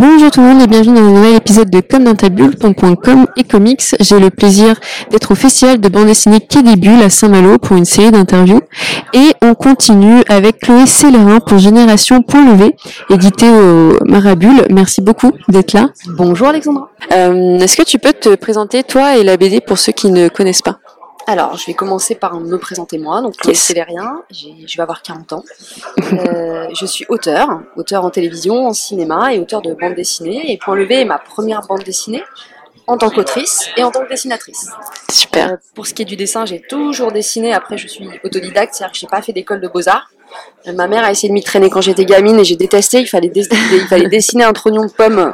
Bonjour tout le monde et bienvenue dans un nouvel épisode de Comme dans ta bulle, .com et comics. J'ai le plaisir d'être au festival de bande dessinée Quai des Bulles à Saint-Malo pour une série d'interviews. Et on continue avec Chloé Célérin pour Génération Point Levé, édité au Marabule. Merci beaucoup d'être là. Bonjour Alexandra. Euh, Est-ce que tu peux te présenter toi et la BD pour ceux qui ne connaissent pas? Alors, je vais commencer par me présenter moi. Donc, Chloé Yes. Célérien, je vais avoir 40 ans. Euh, je suis auteur, auteur en télévision, en cinéma et auteur de bande dessinée. Et Point Levé est ma première bande dessinée en tant qu'autrice et en tant que dessinatrice. Super. Euh, pour ce qui est du dessin, j'ai toujours dessiné. Après, je suis autodidacte, c'est-à-dire que j'ai pas fait d'école de beaux-arts. Euh, Ma mère a essayé de m'y traîner quand j'étais gamine et j'ai détesté. Il fallait, dess- il fallait dessiner un trognon de pomme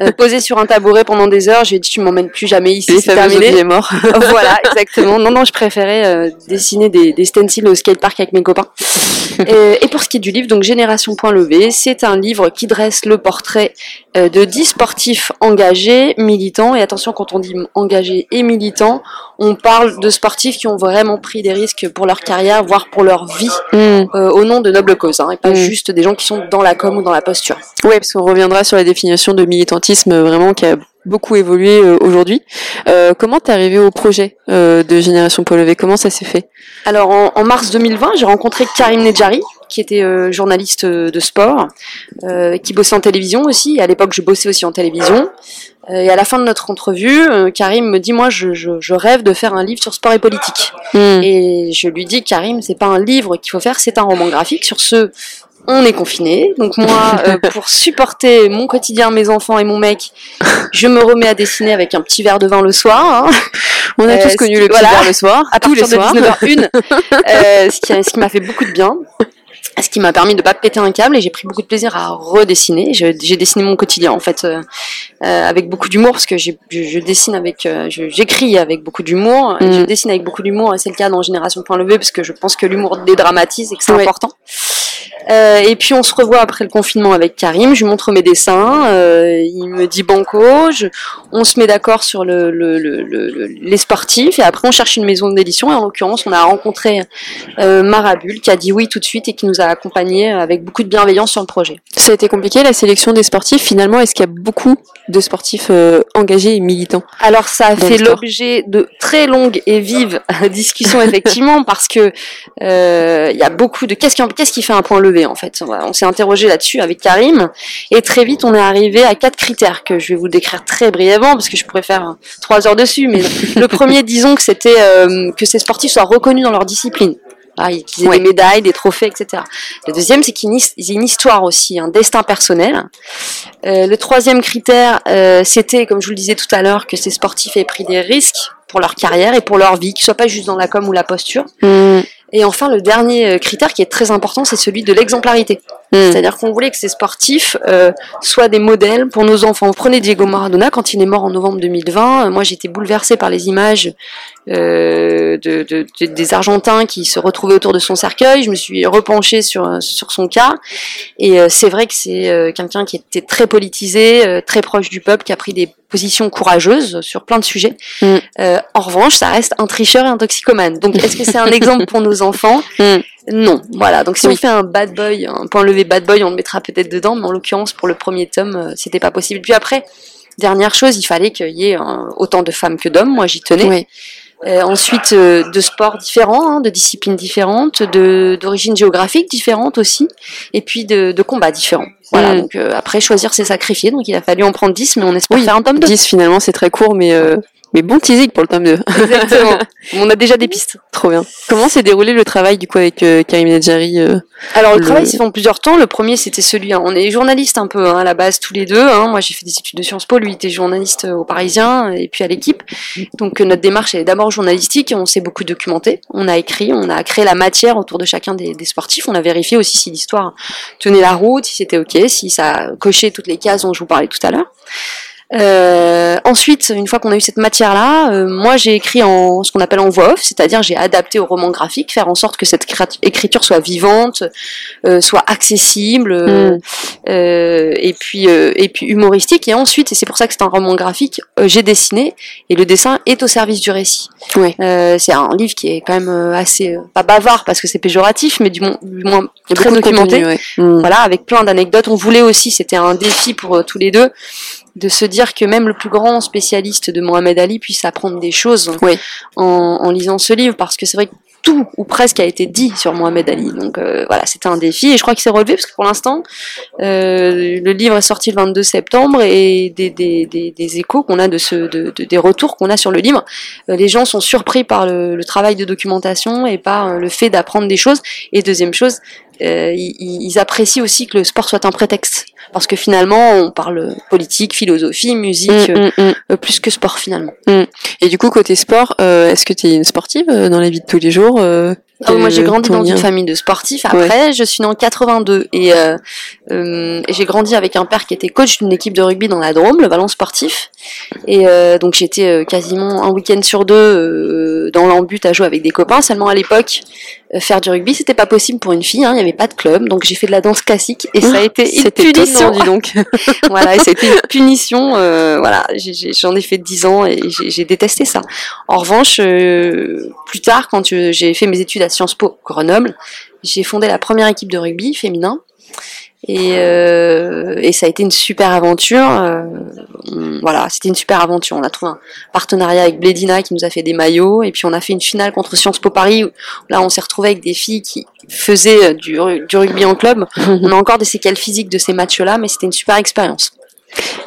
euh, posé sur un tabouret pendant des heures. J'ai dit, tu m'emmènes plus jamais ici, c'est terminé. oubliés morts. voilà, exactement. Non, non, je préférais euh, dessiner des, des stencils au skatepark avec mes copains. et, et pour ce qui est du livre, donc Génération Point Levé, c'est un livre qui dresse le portrait euh, de 10 sportifs engagés, militants. Et attention, quand on dit engagés et militants, on parle de sportifs qui ont vraiment pris des risques pour leur carrière, voire pour leur vie, Hmm. Au nom de nobles causes, hein, et pas Mm. juste des gens qui sont dans la com ou dans la posture. Oui, parce qu'on reviendra sur la définition de militantisme euh, vraiment qui a beaucoup évolué euh, aujourd'hui. Euh, comment t'es arrivé au projet euh, de Génération Paul Levé? Comment ça s'est fait? Alors en, en mars 2020, j'ai rencontré Karim Nedjari, qui était euh, journaliste euh, de sport, euh, qui bossait en télévision aussi. Et à l'époque, je bossais aussi en télévision. Et à la fin de notre entrevue, Karim me dit moi, je, je, je rêve de faire un livre sur sport et politique. Hmm. Et je lui dis Karim, c'est pas un livre qu'il faut faire, c'est un roman graphique sur ce. On est confiné, donc moi, euh, pour supporter mon quotidien, mes enfants et mon mec, je me remets à dessiner avec un petit verre de vin le soir. hein. On a Euh, tous connu le petit voilà. verre le soir, à tous les partir de soirs. 19h01, euh, ce qui, ce qui m'a fait beaucoup de bien. Ce qui m'a permis de pas péter un câble et j'ai pris beaucoup de plaisir à redessiner. J'ai dessiné mon quotidien en fait euh, euh, avec beaucoup d'humour parce que je, je dessine avec, euh, j'écris avec beaucoup d'humour, Mm. je dessine avec beaucoup d'humour et c'est le cas dans Génération Point Levé parce que je pense que l'humour dédramatise et que c'est Ouais. important. Euh, et puis on se revoit après le confinement avec Karim, je lui montre mes dessins, euh, il me dit banco, je- on se met d'accord sur le, le- le- le- le- les sportifs. Et après on cherche une maison d'édition. Et en l'occurrence on a rencontré euh, Marabule qui a dit oui tout de suite et qui nous a accompagnés avec beaucoup de bienveillance sur le projet. Ça a été compliqué la sélection des sportifs. Finalement, est-ce qu'il y a beaucoup de sportifs euh, engagés et militants Alors ça a fait l'objet de très longues et vives discussions effectivement parce que euh, il y a beaucoup de qu'est-ce qui qu'est-ce qui fait un point levé? En fait. On s'est interrogé là-dessus avec Karim et très vite on est arrivé à quatre critères que je vais vous décrire très brièvement parce que je pourrais faire trois heures dessus. Mais le premier, disons que c'était euh, que ces sportifs soient reconnus dans leur discipline. Ah, qu'ils aient Ouais. des médailles, des trophées, etc. Le deuxième, c'est qu'ils aient une histoire aussi, un destin personnel. Euh, le troisième critère, euh, c'était, comme je vous le disais tout à l'heure, que ces sportifs aient pris des risques pour leur carrière et pour leur vie, qu'ils soient pas juste dans la com ou la posture. Hmm. Et enfin, le dernier euh, critère qui est très important, c'est celui de l'exemplarité. Hmm. C'est-à-dire qu'on voulait que ces sportifs euh, soient des modèles pour nos enfants. Vous prenez Diego Maradona, quand il est mort en novembre 2020, euh, moi j'étais bouleversée par les images euh, de, de- de- des Argentins qui se retrouvaient autour de son cercueil. Je me suis repenchée sur, sur son cas. Et euh, c'est vrai que c'est euh, quelqu'un qui était très politisé, euh, très proche du peuple, qui a pris des positions courageuses sur plein de sujets. Mm. Euh, en revanche, ça reste un tricheur et un toxicomane. Donc est-ce que c'est un exemple pour nos enfants? Mm. Non. Voilà. Donc si Oui. on fait un bad boy, un point levé bad boy, on le mettra peut-être dedans, mais en l'occurrence pour le premier tome, euh, c'était pas possible. Puis après, dernière chose, il fallait qu'il y ait euh, autant de femmes que d'hommes. Moi, j'y tenais. Oui. Euh, ensuite, euh, de sports différents, hein, de disciplines différentes, de d'origines géographiques différentes aussi, et puis de, de combats différents. Voilà. Mm. Donc euh, après, choisir, c'est sacrifier. Donc il a fallu en prendre 10, mais on espère Oui, faire un tome 2. 10 finalement, c'est très court, mais euh, mais bon teasing pour le tome 2. Exactement. on a déjà des pistes. Trop bien. Comment s'est déroulé le travail du coup avec euh, Karim Nedjari Alors le, Le- travail s'est fait en plusieurs temps. Le premier c'était celui, hein, on est journalistes un peu hein, à la base tous les deux. hein. Moi j'ai fait des études de Sciences Po, lui était journaliste au Parisien et puis à l'équipe. Donc notre démarche elle est d'abord journalistique. On s'est beaucoup documenté, on a écrit, on a créé la matière autour de chacun des, des sportifs. On a vérifié aussi si l'histoire tenait la route, si c'était ok, si ça cochait toutes les cases dont je vous parlais tout à l'heure. Euh, ensuite, une fois qu'on a eu cette matière-là, euh, moi j'ai écrit en ce qu'on appelle en voix off, c'est-à-dire j'ai adapté au roman graphique, faire en sorte que cette écriture soit vivante, euh, soit accessible, euh, Mm. euh, et puis et puis humoristique. Et ensuite, et c'est pour ça que c'est un roman graphique, euh, j'ai dessiné et le dessin est au service du récit. Euh, c'est un livre qui est quand même euh, assez euh, pas bavard parce que c'est péjoratif, mais du, moins- du moins très documenté. contenu, ouais. Mm. Voilà, avec plein d'anecdotes. On voulait aussi, c'était un défi pour euh, tous les deux, de se dire que même le plus grand spécialiste de Mohamed Ali puisse apprendre des choses Oui. en, en lisant ce livre, parce que c'est vrai que tout ou presque a été dit sur Mohamed Ali. Donc euh, voilà, c'était un défi et je crois qu'il s'est relevé parce que pour l'instant, euh, le livre est sorti le 22 septembre et des, des, des, des échos qu'on a de ce, de, de- des retours qu'on a sur le livre, euh, les gens sont surpris par le, le travail de documentation et par le fait d'apprendre des choses. Et deuxième chose, euh, ils, ils apprécient aussi que le sport soit un prétexte. Parce que finalement, on parle politique, philosophie, musique, Mm, mm, mm. euh, plus que sport finalement. Et du coup, côté sport, euh, est-ce que tu es une sportive euh, dans la vie de tous les jours Ah, moi, j'ai grandi dans une famille de sportifs. Après, je suis née en 82 et, euh, euh, et j'ai grandi avec un père qui était coach d'une équipe de rugby dans la Drôme, le Ballon Sportif. Et euh, donc, j'étais quasiment un week-end sur deux dans l'embut à jouer avec des copains. Seulement à l'époque, faire du rugby, c'était pas possible pour une fille. hein, Il n'y avait pas de club, donc j'ai fait de la danse classique et ça a été une punition. étonnant, dis donc. voilà, c'était une punition. voilà, j'en ai, fait 10 ans et j'ai détesté ça. En revanche, plus tard, quand j'ai fait mes études à Sciences Po Grenoble, j'ai fondé la première équipe de rugby féminin. Et, euh, et ça a été une super aventure. euh, on- voilà, c'était une super aventure. On a trouvé un partenariat avec Blédina qui nous a fait des maillots. Et puis on a fait une finale contre Sciences Po Paris. Où, là, on s'est retrouvé avec des filles qui faisaient euh, du, du rugby en club. On a encore des séquelles physiques de ces matchs-là, mais c'était une super expérience.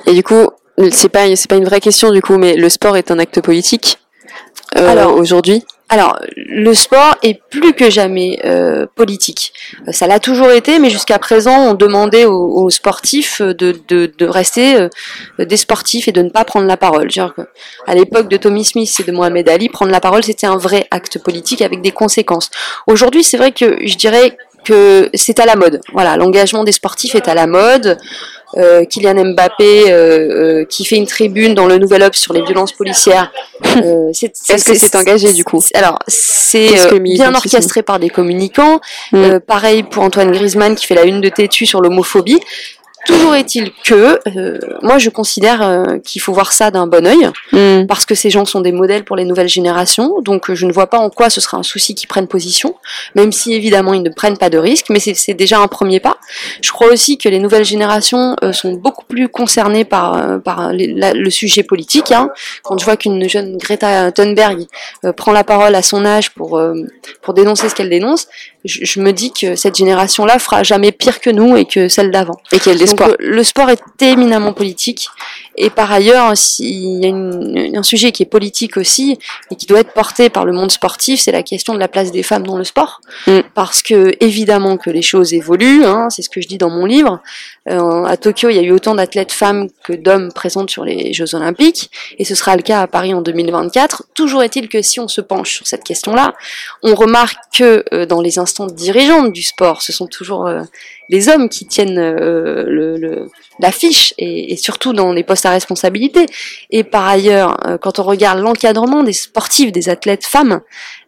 Et du coup, c'est pas c'est pas une vraie question du coup, mais le sport est un acte politique Alors, aujourd'hui. Alors, le sport est plus que jamais euh, politique. Euh, Ça l'a toujours été, mais jusqu'à présent, on demandait aux, aux sportifs euh, de, de, de rester euh, des sportifs et de ne pas prendre la parole. À l'époque de Tommy Smith et de Mohamed Ali, prendre la parole, c'était un vrai acte politique avec des conséquences. Aujourd'hui, c'est vrai que je dirais que c'est à la mode. Voilà, l'engagement des sportifs est à la mode. Euh, Kylian Mbappé euh, euh, qui fait une tribune dans le Nouvel Obs sur les violences policières. Est-ce que c'est engagé, du coup Alors, c'est bien orchestré par des communicants. Mm. Pareil pour Antoine Griezmann qui fait la une de Tétu sur l'homophobie. Toujours est-il que euh, moi je considère euh, qu'il faut voir ça d'un bon œil Mm. parce que ces gens sont des modèles pour les nouvelles générations. Donc euh, je ne vois pas en quoi ce sera un souci qu'ils prennent position, même si évidemment ils ne prennent pas de risques, mais c'est déjà un premier pas. Je crois aussi que les nouvelles générations euh, sont beaucoup plus concernées par, euh, par les- la- le sujet politique. Hein. Quand je vois qu'une jeune Greta Thunberg euh, prend la parole à son âge pour, euh, pour dénoncer ce qu'elle dénonce, je, je me dis que cette génération-là fera jamais pire que nous et que celle d'avant. Et espoir. euh, le sport est éminemment politique. Et par ailleurs, s'il y a une- un sujet qui est politique aussi et qui doit être porté par le monde sportif, c'est la question de la place des femmes dans le sport. Mm. Parce que évidemment que les choses évoluent, hein, c'est ce que je dis dans mon livre. Euh, à Tokyo, il y a eu autant d'athlètes femmes que d'hommes présentes sur les Jeux Olympiques, et ce sera le cas à Paris en 2024. Toujours est-il que si on se penche sur cette question-là, on remarque que euh, dans les instances dirigeantes du sport, ce sont toujours euh, les hommes qui tiennent euh, le, le- l'affiche et, et surtout dans les postes à responsabilité. Et par ailleurs, euh, quand on regarde l'encadrement des sportifs, des athlètes femmes,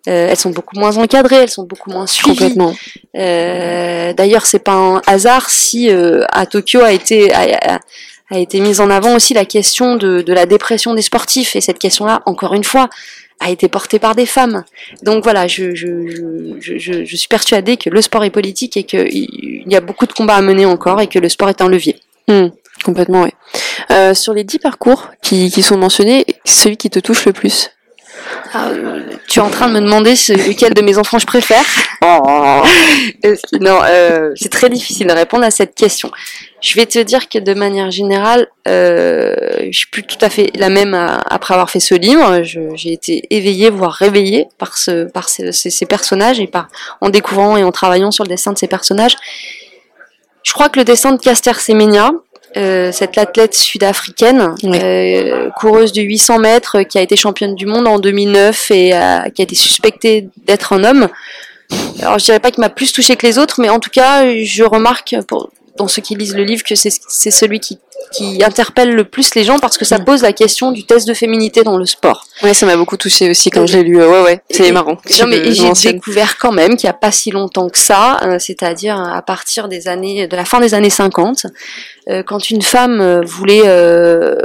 euh, elles sont beaucoup moins encadrées, elles sont beaucoup moins suivies. Complètement. Euh, D'ailleurs, c'est pas un hasard si euh, à Tokyo a été a, a- a été mise en avant aussi la question de, de la dépression des sportifs et cette question-là, encore une fois, a été portée par des femmes. Donc voilà, je, je, je, je, je suis persuadée que le sport est politique et qu'il il y a beaucoup de combats à mener encore et que le sport est un levier. Mm. Complètement, ouais. Euh, sur les dix parcours qui, qui sont mentionnés, celui qui te touche le plus? Ah, euh, tu es en train de me demander ce- lequel de mes enfants je préfère? Que- Non, euh, c'est très difficile de répondre à cette question. Je vais te dire que de manière générale, euh, je suis plus tout à fait la même à- après avoir fait ce livre. J'ai été éveillée, voire réveillée par, ce, par ce- ces, ces personnages et par en découvrant et en travaillant sur le dessin de ces personnages. Je crois que le dessin de Caster Semenya, euh, cette athlète sud-africaine, Oui. euh, coureuse de 800 mètres, qui a été championne du monde en 2009 et euh, qui a été suspectée d'être un homme. Alors je dirais pas qu'il m'a plus touché que les autres, mais en tout cas, je remarque pour, dans ceux qui lisent le livre que c'est celui qui, qui interpelle le plus les gens parce que ça pose la question du test de féminité dans le sport. Ouais, ça m'a beaucoup touché aussi quand je l'ai lu. Ouais, ouais, c'est marrant. Non, mais j'ai découvert quand même qu'il n'y a pas si longtemps que ça, euh, c'est-à-dire à partir des années, de la fin des années 50, euh, quand une femme euh, voulait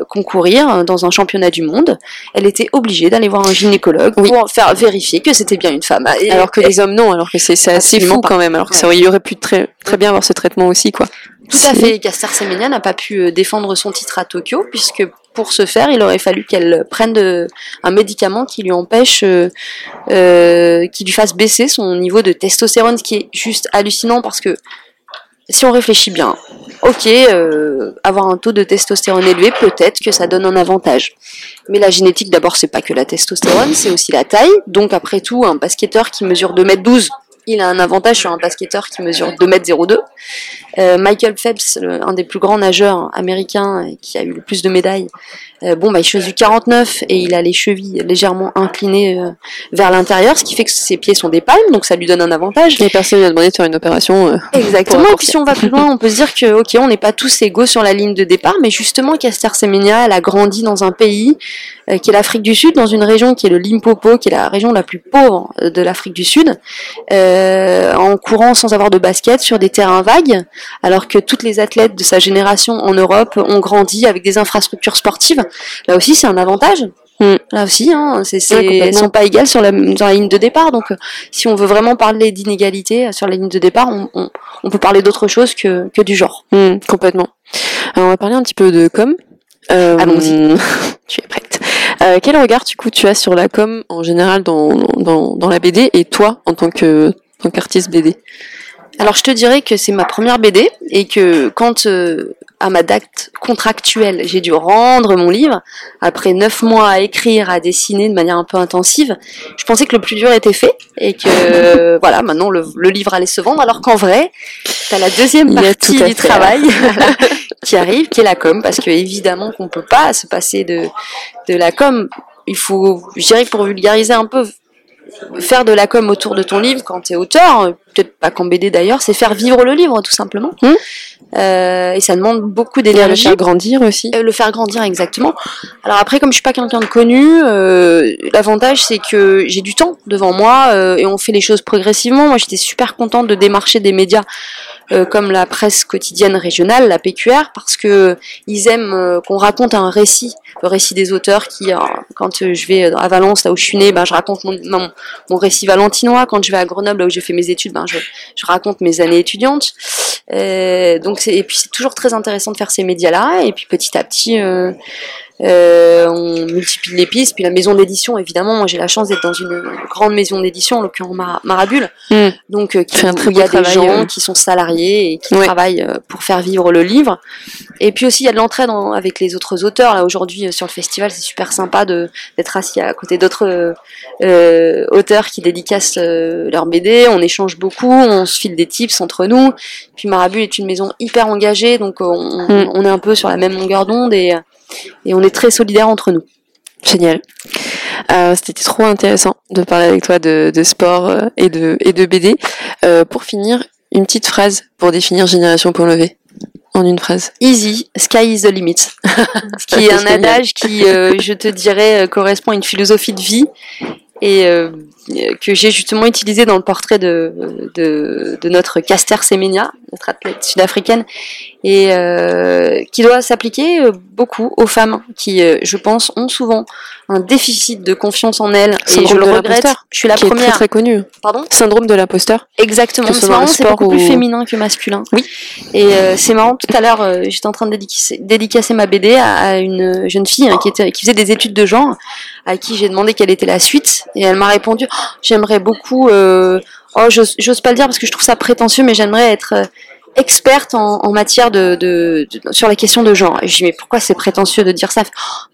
concourir dans un championnat du monde, elle était obligée d'aller voir un gynécologue pour faire vérifier que c'était bien une femme. alors que les hommes non, alors que c'est assez fou quand même. Alors que ça, il aurait pu très très bien avoir ce traitement aussi, quoi. Tout à fait. Caster Semenya n'a pas pu euh, défendre son titre à Tokyo puisque pour ce faire, il aurait fallu qu'elle prenne de, un médicament qui lui empêche, euh, euh, qui lui fasse baisser son niveau de testostérone, ce qui est juste hallucinant parce que si on réfléchit bien, ok, euh, avoir un taux de testostérone élevé, peut-être que ça donne un avantage. Mais la génétique, d'abord, c'est pas que la testostérone, c'est aussi la taille. Donc, après tout, un basketteur qui mesure 2m12 il a un avantage sur un basketteur qui mesure 2m02. Euh, Michael Phelps, un des plus grands nageurs américains qui a eu le plus de médailles, euh, bon, bah, il choisit du 49 et il a les chevilles légèrement inclinées euh, vers l'intérieur, ce qui fait que ses pieds sont des palmes, donc ça lui donne un avantage. Et personne lui a demandé de faire une opération. Exactement. Et puis si on va plus loin, on peut se dire que, ok, on n'est pas tous égaux sur la ligne de départ, mais justement, Caster Semenya, elle a grandi dans un pays qui est l'Afrique du Sud, dans une région qui est le Limpopo, qui est la région la plus pauvre de l'Afrique du Sud, en courant sans avoir de basket sur des terrains vagues alors que toutes les athlètes de sa génération en Europe ont grandi avec des infrastructures sportives. Là aussi, c'est un avantage. Hmm. Là aussi, hein, c'est, elles sont pas égales sur la, ligne de départ. Donc, euh, si on veut vraiment parler d'inégalité euh, sur la ligne de départ, on, peut parler d'autre chose que, du genre. Hmm, complètement. Alors, on va parler un petit peu de com. Euh, Allons-y. tu es prête. quel regard du coup tu as sur la com en général dans, dans, la BD et toi en tant que tant qu'artiste BD alors je te dirais que c'est ma première BD et que quand euh, à ma date contractuelle j'ai dû rendre mon livre, après neuf mois à écrire, à dessiner de manière un peu intensive, je pensais que le plus dur était fait et que voilà maintenant le, livre allait se vendre. Alors qu'en vrai t'as la deuxième partie du travail qui arrive qui est la com parce que évidemment qu'on peut pas se passer de, de la com. Il faut, je dirais que pour vulgariser un peu, faire de la com autour de ton livre quand tu es auteur, peut-être pas qu'en BD d'ailleurs, c'est faire vivre le livre tout simplement. Mmh. Euh, et ça demande beaucoup d'énergie. Le faire grandir aussi. Euh, le faire grandir exactement. Alors après, comme je suis pas quelqu'un de connu, euh, l'avantage c'est que j'ai du temps devant moi et on fait les choses progressivement. Moi, j'étais super contente de démarcher des médias comme la presse quotidienne régionale, la PQR, parce que ils aiment qu'on raconte un récit le récit des auteurs qui, euh, quand euh, je vais à Valence, là où je suis née, ben, je raconte mon, mon, récit valentinois. Quand je vais à Grenoble, là où j'ai fait mes études, ben, je, je raconte mes années étudiantes. Euh, donc et puis c'est toujours très intéressant de faire ces médias-là. Et puis petit à petit, euh, euh, on multiplie les pistes. Puis la maison d'édition, évidemment, moi j'ai la chance d'être dans une grande maison d'édition, en l'occurrence Marabule. Hmm. Donc euh, qui, il y a des gens qui sont salariés et qui travaillent euh, pour faire vivre le livre. Et puis aussi il y a de l'entraide avec les autres auteurs. Là aujourd'hui sur le festival, c'est super sympa de d'être assis à côté d'autres auteurs qui dédicacent leur BD. On échange beaucoup, on se file des tips entre nous. Puis Marabule est une maison hyper engagée, donc on, hmm. on est un peu sur la même longueur d'onde et et on est très solidaires entre nous. Génial. Euh, C'était trop intéressant de parler avec toi de, de sport euh, et de, et de BD. Euh, pour finir, une petite phrase pour définir Génération pour lever. En une phrase. Easy, sky is the limit. Ce qui est un adage qui, euh, je te dirais, correspond à une philosophie de vie et euh, que j'ai justement utilisé dans le portrait de, de, de notre Caster Semenya, notre athlète sud-africaine, et euh, qui doit s'appliquer euh, beaucoup aux femmes qui, euh, je pense, ont souvent un déficit de confiance en elles. et je le regrette. Je suis la qui première. Est très, très connu. Pardon Syndrome de l'imposteur. Exactement. C'est marrant, c'est beaucoup plus féminin que masculin. Oui. Et euh, c'est marrant. Tout à l'heure, euh, j'étais en train de dédicacer, dédicacer ma BD à, à une jeune fille hein, qui, était, qui faisait des études de genre, à qui j'ai demandé quelle était la suite, et elle m'a répondu oh, j'aimerais beaucoup. Euh, oh, j'ose pas le dire parce que je trouve ça prétentieux, mais j'aimerais être experte en, en matière de, de, sur la question de genre. Et je dis mais pourquoi c'est prétentieux de dire ça?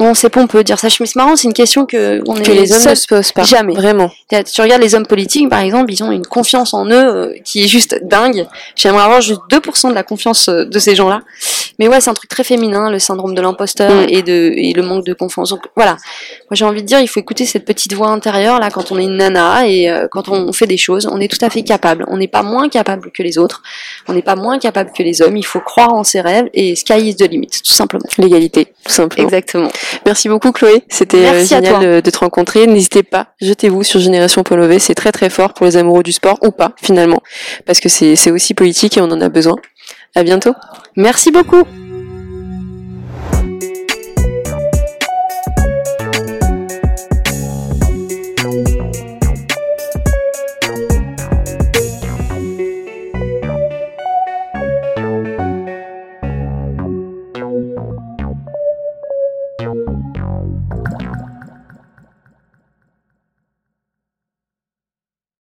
Non, c'est pas on peut dire ça. Je me c'est marrant, c'est une question que on que les hommes ne se posent pas. Jamais, vraiment. Tu regardes les hommes politiques par exemple, ils ont une confiance en eux euh, qui est juste dingue. J'aimerais avoir juste 2% de la confiance euh, de ces gens-là. Mais ouais, c'est un truc très féminin, le syndrome de l'imposteur mm. et de et le manque de confiance. Donc voilà, moi j'ai envie de dire, il faut écouter cette petite voix intérieure là quand on est une nana et euh, quand on fait des choses, on est tout à fait capable. On n'est pas moins capable que les autres. On n'est pas moins moins capables que les hommes. Il faut croire en ses rêves et sky is the limit, tout simplement. L'égalité, tout simplement. Exactement. Merci beaucoup Chloé, c'était euh, génial toi. de, te rencontrer. N'hésitez pas, jetez-vous sur Génération Polové, c'est très très fort pour les amoureux du sport ou pas finalement, parce que c'est c'est aussi politique et on en a besoin. À bientôt. Merci beaucoup.